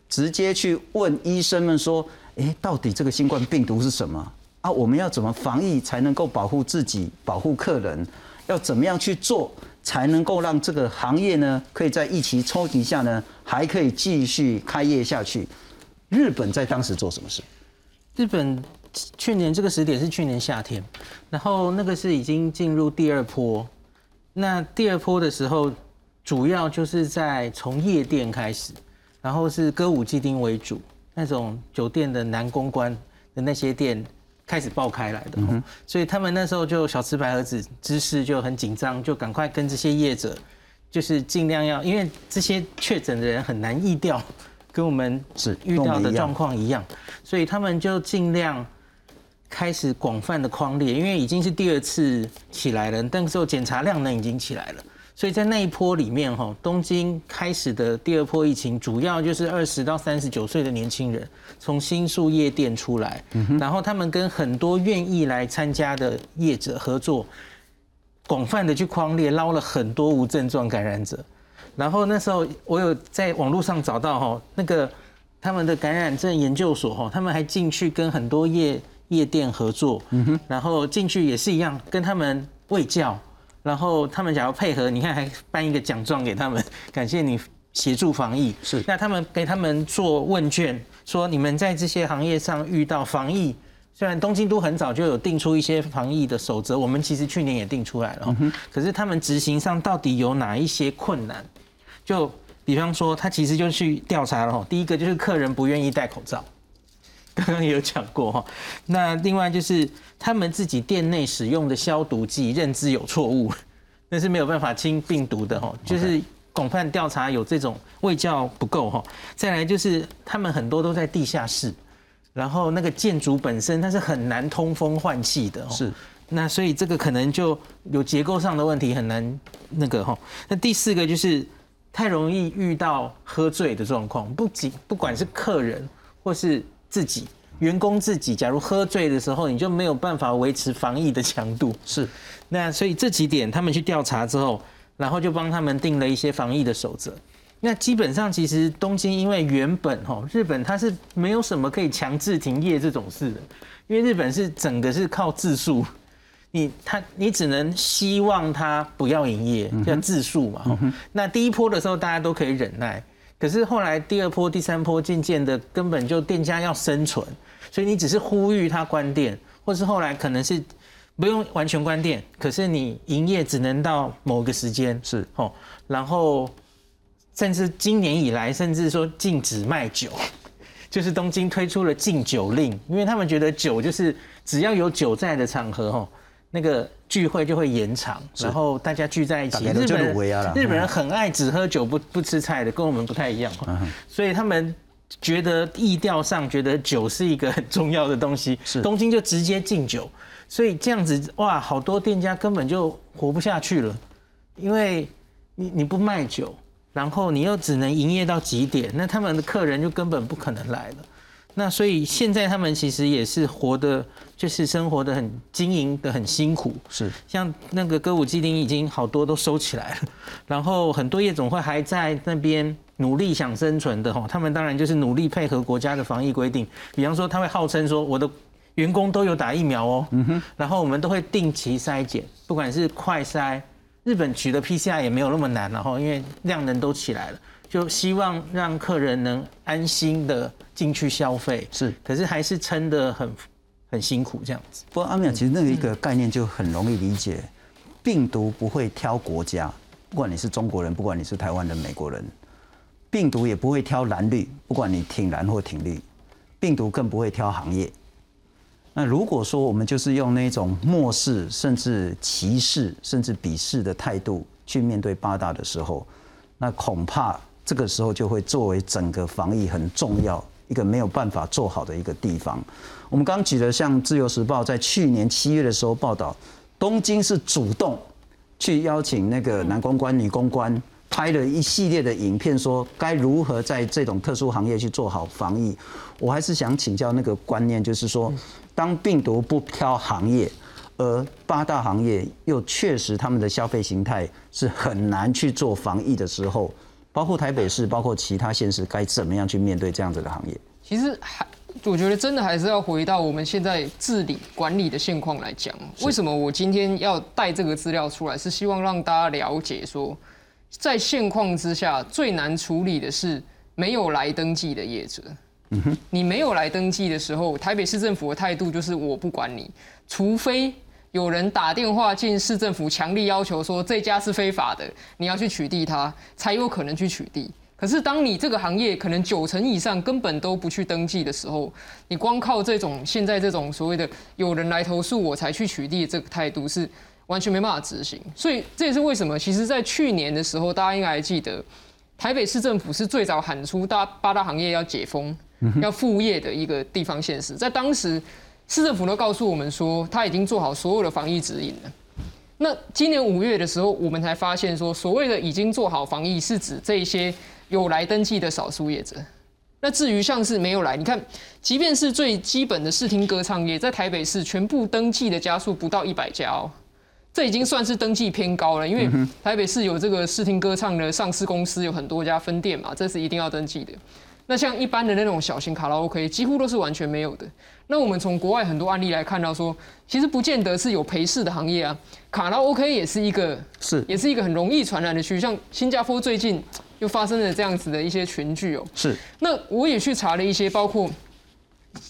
直接去问医生们说，诶，到底这个新冠病毒是什么？啊，我们要怎么防疫才能够保护自己、保护客人？要怎么样去做才能够让这个行业呢，可以在疫情冲击下呢，还可以继续开业下去？日本在当时做什么事？日本去年这个时点是去年夏天，然后那个是已经进入第二波。那第二波的时候，主要就是在从夜店开始，然后是歌舞伎町为主，那种酒店的男公关的那些店开始爆开来的。所以他们那时候就小吃白盒子知识就很紧张，就赶快跟这些业者，就是尽量要，因为这些确诊的人很难疫掉，跟我们是遇到的状况一样，所以他们就尽量。开始广泛的框列，因为已经是第二次起来了，但是检查量呢已经起来了，所以在那一波里面哈，东京开始的第二波疫情，主要就是二十到三十九岁的年轻人从新宿夜店出来，然后他们跟很多愿意来参加的业者合作，广泛的去框列，捞了很多无症状感染者，然后那时候我有在网络上找到哈，那个他们的感染症研究所哈，他们还进去跟很多夜。夜店合作，然后进去也是一样，跟他们喂教，然后他们想要配合，你看还颁一个奖状给他们，感谢你协助防疫。是，那他们给他们做问卷，说你们在这些行业上遇到防疫，虽然东京都很早就有定出一些防疫的守则，我们其实去年也定出来了，可是他们执行上到底有哪一些困难？就比方说，他其实就去调查了，第一个就是客人不愿意戴口罩。刚刚也有讲过哈，那另外就是他们自己店内使用的消毒剂认知有错误，那是没有办法清病毒的哈，就是广泛调查有这种卫教不够哈。再来就是他们很多都在地下室，然后那个建筑本身它是很难通风换气的，是。那所以这个可能就有结构上的问题，很难那个哈。那第四个就是太容易遇到喝醉的状况，不仅不管是客人或是。自己员工自己，假如喝醉的时候，你就没有办法维持防疫的强度。是，那所以这几点他们去调查之后，然后就帮他们定了一些防疫的守则。那基本上其实东京因为原本哈日本它是没有什么可以强制停业这种事的，因为日本是整个是靠自述，你他你只能希望他不要营业，叫自述嘛。那第一波的时候大家都可以忍耐。可是后来第二波、第三波渐渐的，根本就店家要生存，所以你只是呼吁他关店，或是后来可能是不用完全关店，可是你营业只能到某个时间是哦，然后甚至今年以来，甚至说禁止卖酒，就是东京推出了禁酒令，因为他们觉得酒就是只要有酒在的场合哦。那个聚会就会延长，然后大家聚在一起。日本人日本人很爱只喝酒不不吃菜的，跟我们不太一样。所以他们觉得意调上觉得酒是一个很重要的东西。是东京就直接禁酒，所以这样子哇，好多店家根本就活不下去了，因为你你不卖酒，然后你又只能营业到几点，那他们的客人就根本不可能来了。那所以现在他们其实也是活的，就是生活的很经营的很辛苦。是，像那个歌舞伎町已经好多都收起来了，然后很多夜总会还在那边努力想生存的哈。他们当然就是努力配合国家的防疫规定，比方说他会号称说我的员工都有打疫苗哦，嗯哼，然后我们都会定期筛检，不管是快筛，日本取的 PCR 也没有那么难然后，因为量能都起来了。就希望让客人能安心的进去消费，是，可是还是撑得很很辛苦这样子。不过阿妙，其实那个一个概念就很容易理解，病毒不会挑国家，不管你是中国人，不管你是台湾人美国人，病毒也不会挑蓝绿，不管你挺蓝或挺绿，病毒更不会挑行业。那如果说我们就是用那种漠视、甚至歧视、甚至鄙视的态度去面对八大的时候，那恐怕。这个时候就会作为整个防疫很重要一个没有办法做好的一个地方。我们刚举的像《自由时报》在去年七月的时候报道，东京是主动去邀请那个男公关、女公关拍了一系列的影片，说该如何在这种特殊行业去做好防疫。我还是想请教那个观念，就是说，当病毒不挑行业，而八大行业又确实他们的消费形态是很难去做防疫的时候。包括台北市，包括其他县市，该怎么样去面对这样子的行业？其实还，我觉得真的还是要回到我们现在治理管理的现况来讲。为什么我今天要带这个资料出来？是希望让大家了解说，在现况之下最难处理的是没有来登记的业者。你没有来登记的时候，台北市政府的态度就是我不管你，除非有人打电话进市政府，强力要求说这家是非法的，你要去取缔它，才有可能去取缔。可是当你这个行业可能九成以上根本都不去登记的时候，你光靠这种现在这种所谓的有人来投诉我才去取缔这个态度是完全没办法执行。所以这也是为什么，其实在去年的时候，大家应该还记得，台北市政府是最早喊出大八大行业要解封。要复业的一个地方县市，在当时市政府都告诉我们说，他已经做好所有的防疫指引了。那今年五月的时候，我们才发现说，所谓的已经做好防疫，是指这些有来登记的少数业者。那至于像是没有来，你看，即便是最基本的视听歌唱业，在台北市全部登记的家数不到一百家哦，这已经算是登记偏高了。因为台北市有这个视听歌唱的上市公司，有很多家分店嘛，这是一定要登记的。那像一般的那种小型卡拉 OK，几乎都是完全没有的。那我们从国外很多案例来看到，说其实不见得是有陪侍的行业啊，卡拉 OK 也是一个是也是一个很容易传染的区域。像新加坡最近又发生了这样子的一些群聚哦。是。那我也去查了一些，包括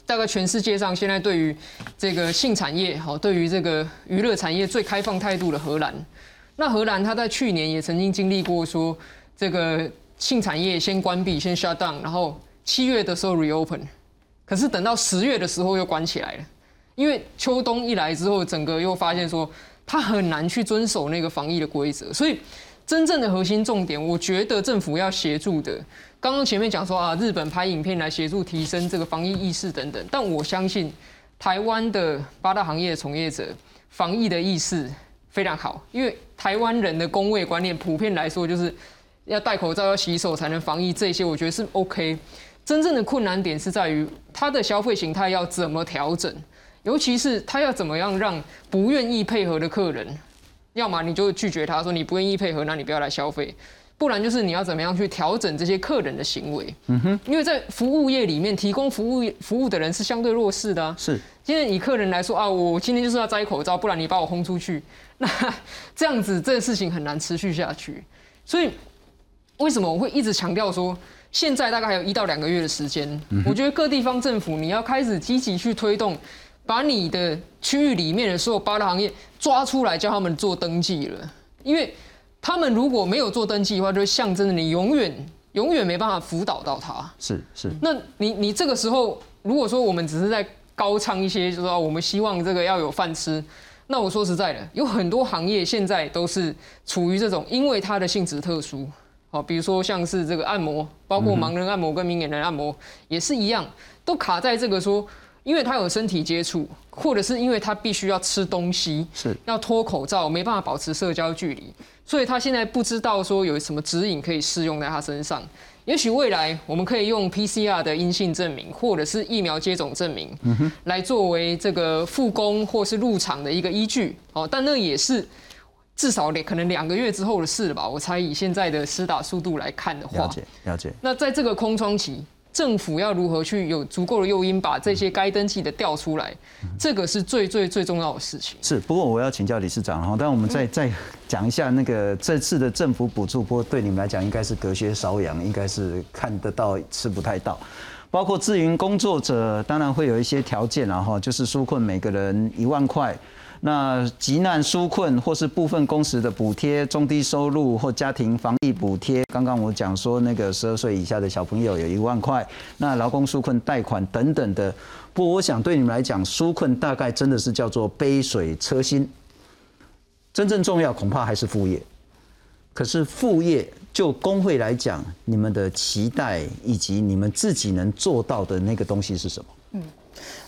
大概全世界上现在对于这个性产业，好，对于这个娱乐产业最开放态度的荷兰。那荷兰它在去年也曾经经历过说这个。性产业先关闭，先 shut down，然后七月的时候 reopen，可是等到十月的时候又关起来了，因为秋冬一来之后，整个又发现说他很难去遵守那个防疫的规则，所以真正的核心重点，我觉得政府要协助的，刚刚前面讲说啊，日本拍影片来协助提升这个防疫意识等等，但我相信台湾的八大行业从业者防疫的意识非常好，因为台湾人的工位观念普遍来说就是。要戴口罩、要洗手才能防疫，这些我觉得是 OK。真正的困难点是在于他的消费形态要怎么调整，尤其是他要怎么样让不愿意配合的客人，要么你就拒绝他说你不愿意配合，那你不要来消费；不然就是你要怎么样去调整这些客人的行为。嗯哼，因为在服务业里面，提供服务服务的人是相对弱势的。是，今天以客人来说啊，我今天就是要摘口罩，不然你把我轰出去，那这样子这个事情很难持续下去，所以。为什么我会一直强调说，现在大概还有一到两个月的时间？我觉得各地方政府你要开始积极去推动，把你的区域里面的所有八大行业抓出来，叫他们做登记了。因为他们如果没有做登记的话，就象征着你永远永远没办法辅导到他。是是。那你你这个时候，如果说我们只是在高唱一些，就说我们希望这个要有饭吃，那我说实在的，有很多行业现在都是处于这种，因为它的性质特殊。好，比如说像是这个按摩，包括盲人按摩跟明眼人按摩也是一样，都卡在这个说，因为他有身体接触，或者是因为他必须要吃东西，是要脱口罩，没办法保持社交距离，所以他现在不知道说有什么指引可以适用在他身上。也许未来我们可以用 PCR 的阴性证明，或者是疫苗接种证明，来作为这个复工或是入场的一个依据。哦，但那也是。至少两可能两个月之后的事了吧？我猜以现在的施打速度来看的话，了解了解。那在这个空窗期，政府要如何去有足够的诱因，把这些该登记的调出来？这个是最最最重要的事情。是，不过我要请教理事长哈，但我们再再讲一下那个这次的政府补助，不过对你们来讲应该是隔靴搔痒，应该是看得到吃不太到。包括自营工作者，当然会有一些条件，然后就是纾困每个人一万块。那急难纾困或是部分工时的补贴，中低收入或家庭防疫补贴。刚刚我讲说那个十二岁以下的小朋友有一万块。那劳工纾困贷款等等的。不过我想对你们来讲，纾困大概真的是叫做杯水车薪。真正重要恐怕还是副业。可是副业就工会来讲，你们的期待以及你们自己能做到的那个东西是什么？嗯。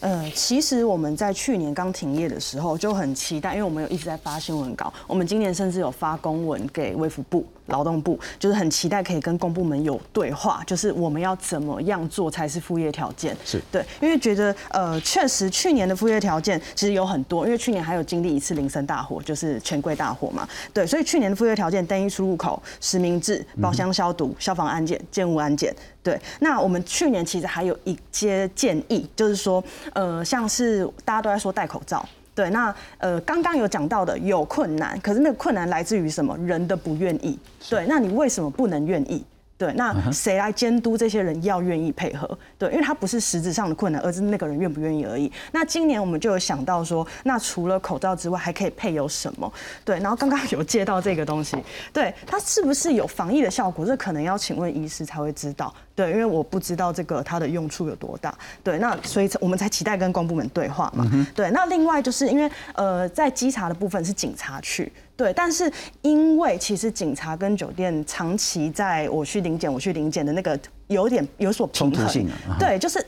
呃，其实我们在去年刚停业的时候就很期待，因为我们有一直在发新闻稿，我们今年甚至有发公文给卫福部、劳动部，就是很期待可以跟公部门有对话，就是我们要怎么样做才是副业条件？是对，因为觉得呃，确实去年的副业条件其实有很多，因为去年还有经历一次林森大火，就是全柜大火嘛，对，所以去年的副业条件单一出入口、实名制、包厢消毒、消防安检、建物安检。对，那我们去年其实还有一些建议，就是说，呃，像是大家都在说戴口罩，对，那呃，刚刚有讲到的有困难，可是那个困难来自于什么？人的不愿意。对，那你为什么不能愿意？对，那谁来监督这些人要愿意配合？对，因为他不是实质上的困难，而是那个人愿不愿意而已。那今年我们就有想到说，那除了口罩之外，还可以配有什么？对，然后刚刚有借到这个东西，对，它是不是有防疫的效果？这可能要请问医师才会知道。对，因为我不知道这个它的用处有多大。对，那所以我们才期待跟公部门对话嘛。对，那另外就是因为呃，在稽查的部分是警察去。对，但是因为其实警察跟酒店长期在我去临检，我去临检的那个有点有所冲突性。对，就是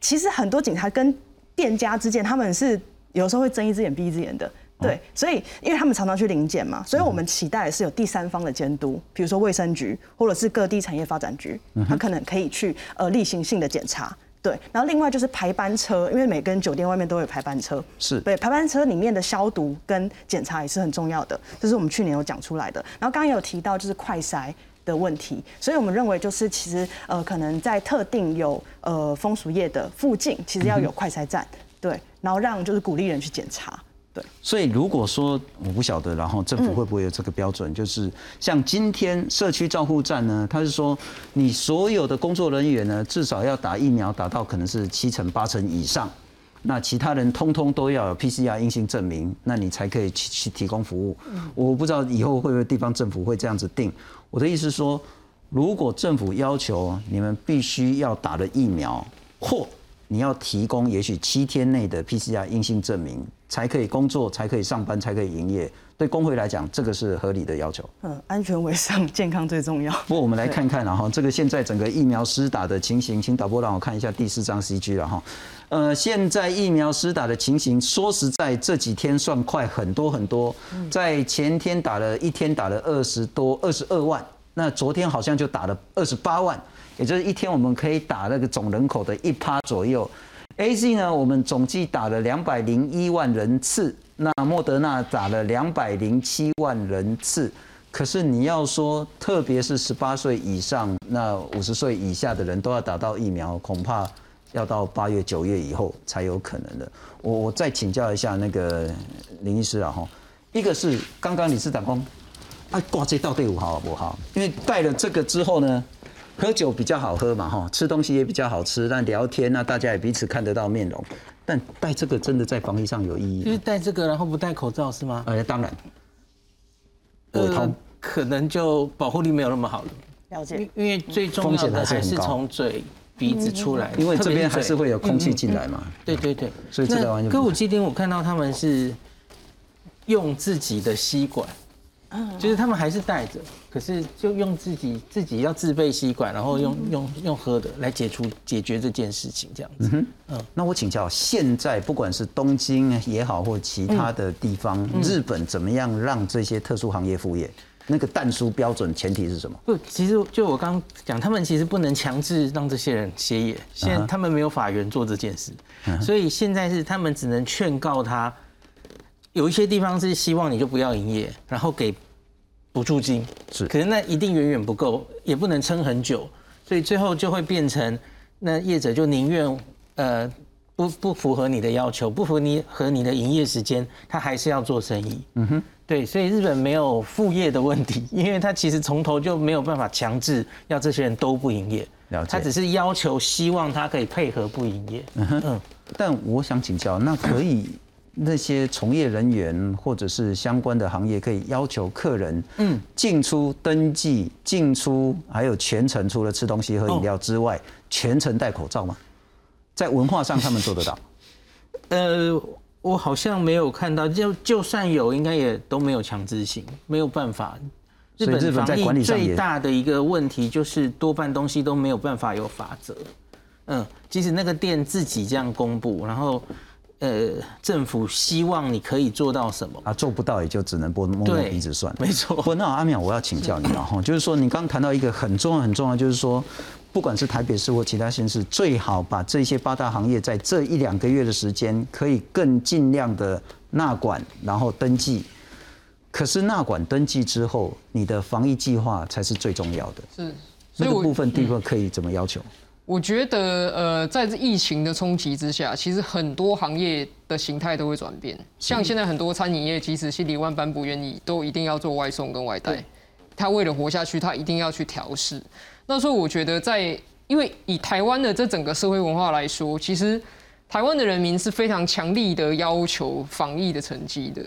其实很多警察跟店家之间，他们是有时候会睁一只眼闭一只眼的。对，所以因为他们常常去临检嘛，所以我们期待是有第三方的监督，比如说卫生局或者是各地产业发展局，他可能可以去呃例行性的检查。对，然后另外就是排班车，因为每间酒店外面都有排班车，是对排班车里面的消毒跟检查也是很重要的，这是我们去年有讲出来的。然后刚刚有提到就是快筛的问题，所以我们认为就是其实呃可能在特定有呃风俗业的附近，其实要有快筛站，对，然后让就是鼓励人去检查。对，所以如果说我不晓得，然后政府会不会有这个标准？就是像今天社区照护站呢，他是说你所有的工作人员呢，至少要打疫苗，打到可能是七成八成以上，那其他人通通都要有 PCR 阴性证明，那你才可以去去提供服务。我不知道以后会不会地方政府会这样子定。我的意思是说，如果政府要求你们必须要打了疫苗，或你要提供也许七天内的 PCR 阴性证明。才可以工作，才可以上班，才可以营业。对工会来讲，这个是合理的要求。嗯，安全为上，健康最重要。不过我们来看看，然后这个现在整个疫苗施打的情形，请导播让我看一下第四张 CG 了哈。呃，现在疫苗施打的情形，说实在这几天算快很多很多。在前天打了一天打了二十多二十二万，那昨天好像就打了二十八万，也就是一天我们可以打那个总人口的一趴左右。A Z 呢？我们总计打了两百零一万人次，那莫德纳打了两百零七万人次。可是你要说，特别是十八岁以上、那五十岁以下的人都要打到疫苗，恐怕要到八月、九月以后才有可能的。我我再请教一下那个林医师啊，哈，一个是刚刚你是长讲，啊挂这道队伍好不好？因为带了这个之后呢？喝酒比较好喝嘛，哈，吃东西也比较好吃，但聊天那大家也彼此看得到面容。但戴这个真的在防疫上有意义？就是戴这个，然后不戴口罩是吗？呃，当然，呃，可能就保护力没有那么好了。了解，因为最重要的还是从嘴、鼻子出来，因为这边还是会有空气进来嘛。对对对，所以这个完全。歌舞伎町我看到他们是用自己的吸管。就是他们还是带着，可是就用自己自己要自备吸管，然后用用用喝的来解除解决这件事情，这样子。嗯，那我请教，现在不管是东京也好，或其他的地方，日本怎么样让这些特殊行业复业？那个淡书标准前提是什么？不，其实就我刚讲，他们其实不能强制让这些人歇业，现在他们没有法源做这件事，所以现在是他们只能劝告他。有一些地方是希望你就不要营业，然后给补助金，是，可是那一定远远不够，也不能撑很久，所以最后就会变成，那业者就宁愿呃不不符合你的要求，不符合你和你的营业时间，他还是要做生意。嗯哼，对，所以日本没有副业的问题，因为他其实从头就没有办法强制要这些人都不营业，他只是要求希望他可以配合不营业。嗯哼，但我想请教，那可以。那些从业人员或者是相关的行业，可以要求客人，嗯，进出登记、进出，还有全程除了吃东西喝饮料之外，全程戴口罩吗？在文化上他们做得到？呃，我好像没有看到，就就算有，应该也都没有强制性，没有办法。日本防疫最大的一个问题就是多半东西都没有办法有法则。嗯，即使那个店自己这样公布，然后。呃，政府希望你可以做到什么？啊，做不到也就只能摸摸鼻子算。没错。不，那阿淼，我要请教你 了哈，就是说你刚刚谈到一个很重要很重要，就是说，不管是台北市或其他县市，最好把这些八大行业在这一两个月的时间，可以更尽量的纳管，然后登记。可是纳管登记之后，你的防疫计划才是最重要的。是。那个部分地方可以怎么要求？我觉得，呃，在这疫情的冲击之下，其实很多行业的形态都会转变。像现在很多餐饮业，即使心里万般不愿意，都一定要做外送跟外带。他为了活下去，他一定要去调试。那所以我觉得在，因为以台湾的这整个社会文化来说，其实台湾的人民是非常强力的要求防疫的成绩的，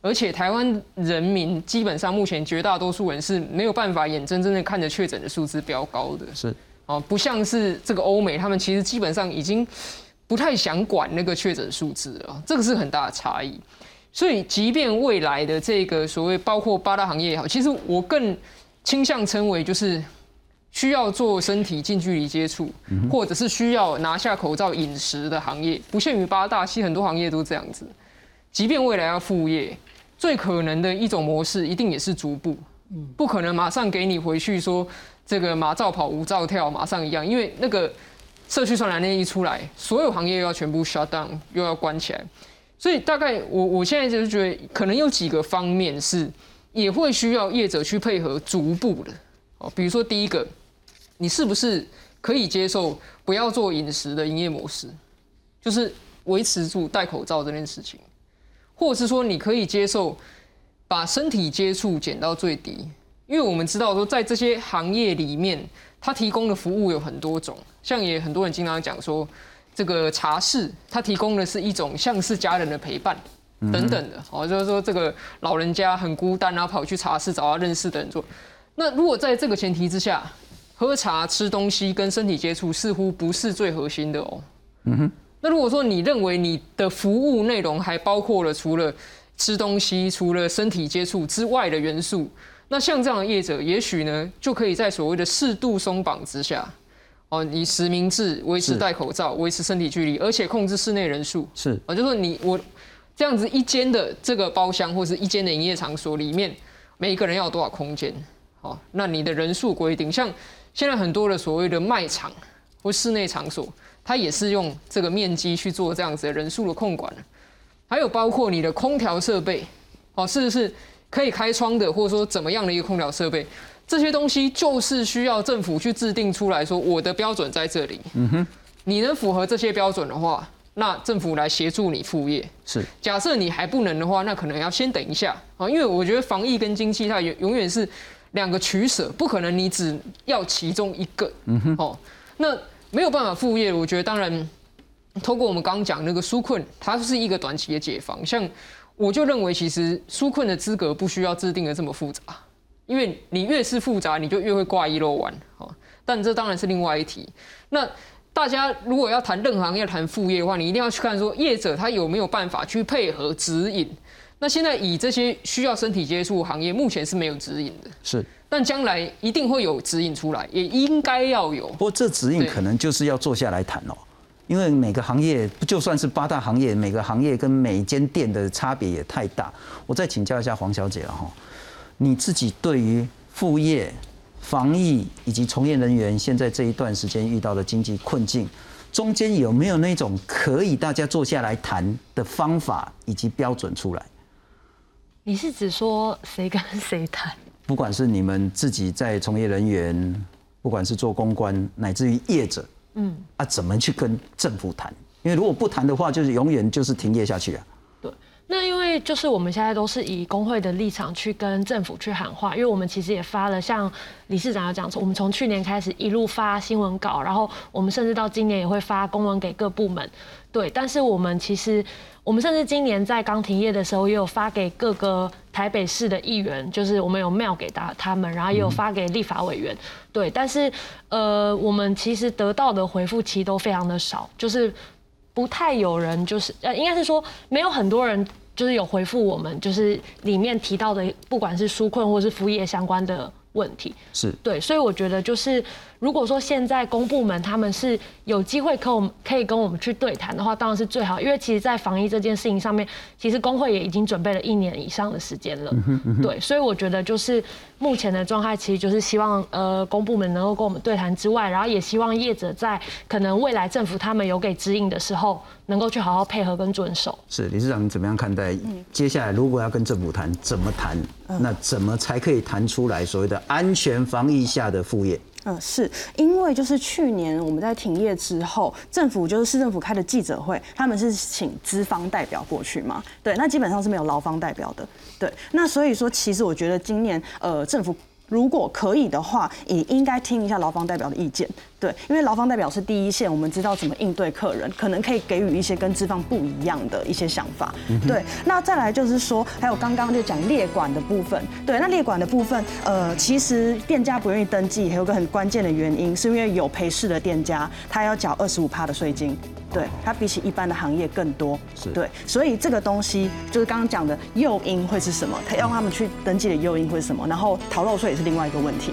而且台湾人民基本上目前绝大多数人是没有办法眼睁睁的看着确诊的数字飙高的，是哦，不像是这个欧美，他们其实基本上已经不太想管那个确诊数字了，这个是很大的差异。所以，即便未来的这个所谓包括八大行业也好，其实我更倾向称为就是需要做身体近距离接触，或者是需要拿下口罩饮食的行业，不限于八大，其实很多行业都这样子。即便未来要副业，最可能的一种模式一定也是逐步，不可能马上给你回去说这个马照跑，舞照跳，马上一样，因为那个社区传染链一出来，所有行业又要全部 shut down，又要关起来。所以大概我我现在就是觉得，可能有几个方面是也会需要业者去配合逐步的哦。比如说第一个，你是不是可以接受不要做饮食的营业模式，就是维持住戴口罩这件事情，或者是说你可以接受把身体接触减到最低，因为我们知道说在这些行业里面，它提供的服务有很多种，像也很多人经常讲说。这个茶室，它提供的是一种像是家人的陪伴等等的，哦，就是说这个老人家很孤单啊跑去茶室找他认识的人做。那如果在这个前提之下，喝茶、吃东西跟身体接触似乎不是最核心的哦。嗯哼。那如果说你认为你的服务内容还包括了除了吃东西、除了身体接触之外的元素，那像这样的业者，也许呢就可以在所谓的适度松绑之下。哦，你实名制维持戴口罩，维持身体距离，而且控制室内人数。是，我就说你我这样子一间的这个包厢或是一间的营业场所里面，每一个人要有多少空间？哦，那你的人数规定，像现在很多的所谓的卖场或室内场所，它也是用这个面积去做这样子的人数的控管。还有包括你的空调设备，哦，是不是可以开窗的，或者说怎么样的一个空调设备？这些东西就是需要政府去制定出来说，我的标准在这里。嗯哼，你能符合这些标准的话，那政府来协助你副业。是，假设你还不能的话，那可能要先等一下啊，因为我觉得防疫跟经济它永永远是两个取舍，不可能你只要其中一个。嗯哼，哦，那没有办法副业，我觉得当然，通过我们刚刚讲那个纾困，它是一个短期的解放。像我就认为，其实纾困的资格不需要制定的这么复杂。因为你越是复杂，你就越会挂一漏万，好，但这当然是另外一题。那大家如果要谈任何行业谈副业的话，你一定要去看说业者他有没有办法去配合指引。那现在以这些需要身体接触行业，目前是没有指引的，是。但将来一定会有指引出来，也应该要有。不过这指引可能就是要坐下来谈哦，因为每个行业就算是八大行业，每个行业跟每间店的差别也太大。我再请教一下黄小姐了哈。你自己对于副业、防疫以及从业人员现在这一段时间遇到的经济困境，中间有没有那种可以大家坐下来谈的方法以及标准出来？你是指说谁跟谁谈？不管是你们自己在从业人员，不管是做公关，乃至于业者，嗯，啊，怎么去跟政府谈？因为如果不谈的话，就是永远就是停业下去啊。对那因为就是我们现在都是以工会的立场去跟政府去喊话，因为我们其实也发了像理事长要讲，我们从去年开始一路发新闻稿，然后我们甚至到今年也会发公文给各部门，对。但是我们其实我们甚至今年在刚停业的时候也有发给各个台北市的议员，就是我们有 mail 给他他们，然后也有发给立法委员，对。但是呃，我们其实得到的回复其实都非常的少，就是。不太有人，就是呃，应该是说没有很多人，就是有回复我们，就是里面提到的，不管是纾困或是服务业相关的问题，是对，所以我觉得就是。如果说现在公部门他们是有机会可我们可以跟我们去对谈的话，当然是最好。因为其实，在防疫这件事情上面，其实工会也已经准备了一年以上的时间了。对，所以我觉得就是目前的状态，其实就是希望呃公部门能够跟我们对谈之外，然后也希望业者在可能未来政府他们有给指引的时候，能够去好好配合跟遵守。是理事长，你怎么样看待接下来如果要跟政府谈，怎么谈？那怎么才可以谈出来所谓的安全防疫下的副业？嗯，是因为就是去年我们在停业之后，政府就是市政府开的记者会，他们是请资方代表过去嘛？对，那基本上是没有劳方代表的。对，那所以说，其实我觉得今年呃，政府。如果可以的话，也应该听一下劳方代表的意见。对，因为劳方代表是第一线，我们知道怎么应对客人，可能可以给予一些跟资方不一样的一些想法。对，那再来就是说，还有刚刚就讲列管的部分。对，那列管的部分，呃，其实店家不愿意登记，还有个很关键的原因，是因为有陪侍的店家，他要缴二十五趴的税金。对，它比起一般的行业更多。是对，所以这个东西就是刚刚讲的诱因会是什么？他要他们去登记的诱因会是什么？然后逃漏税也是另外一个问题。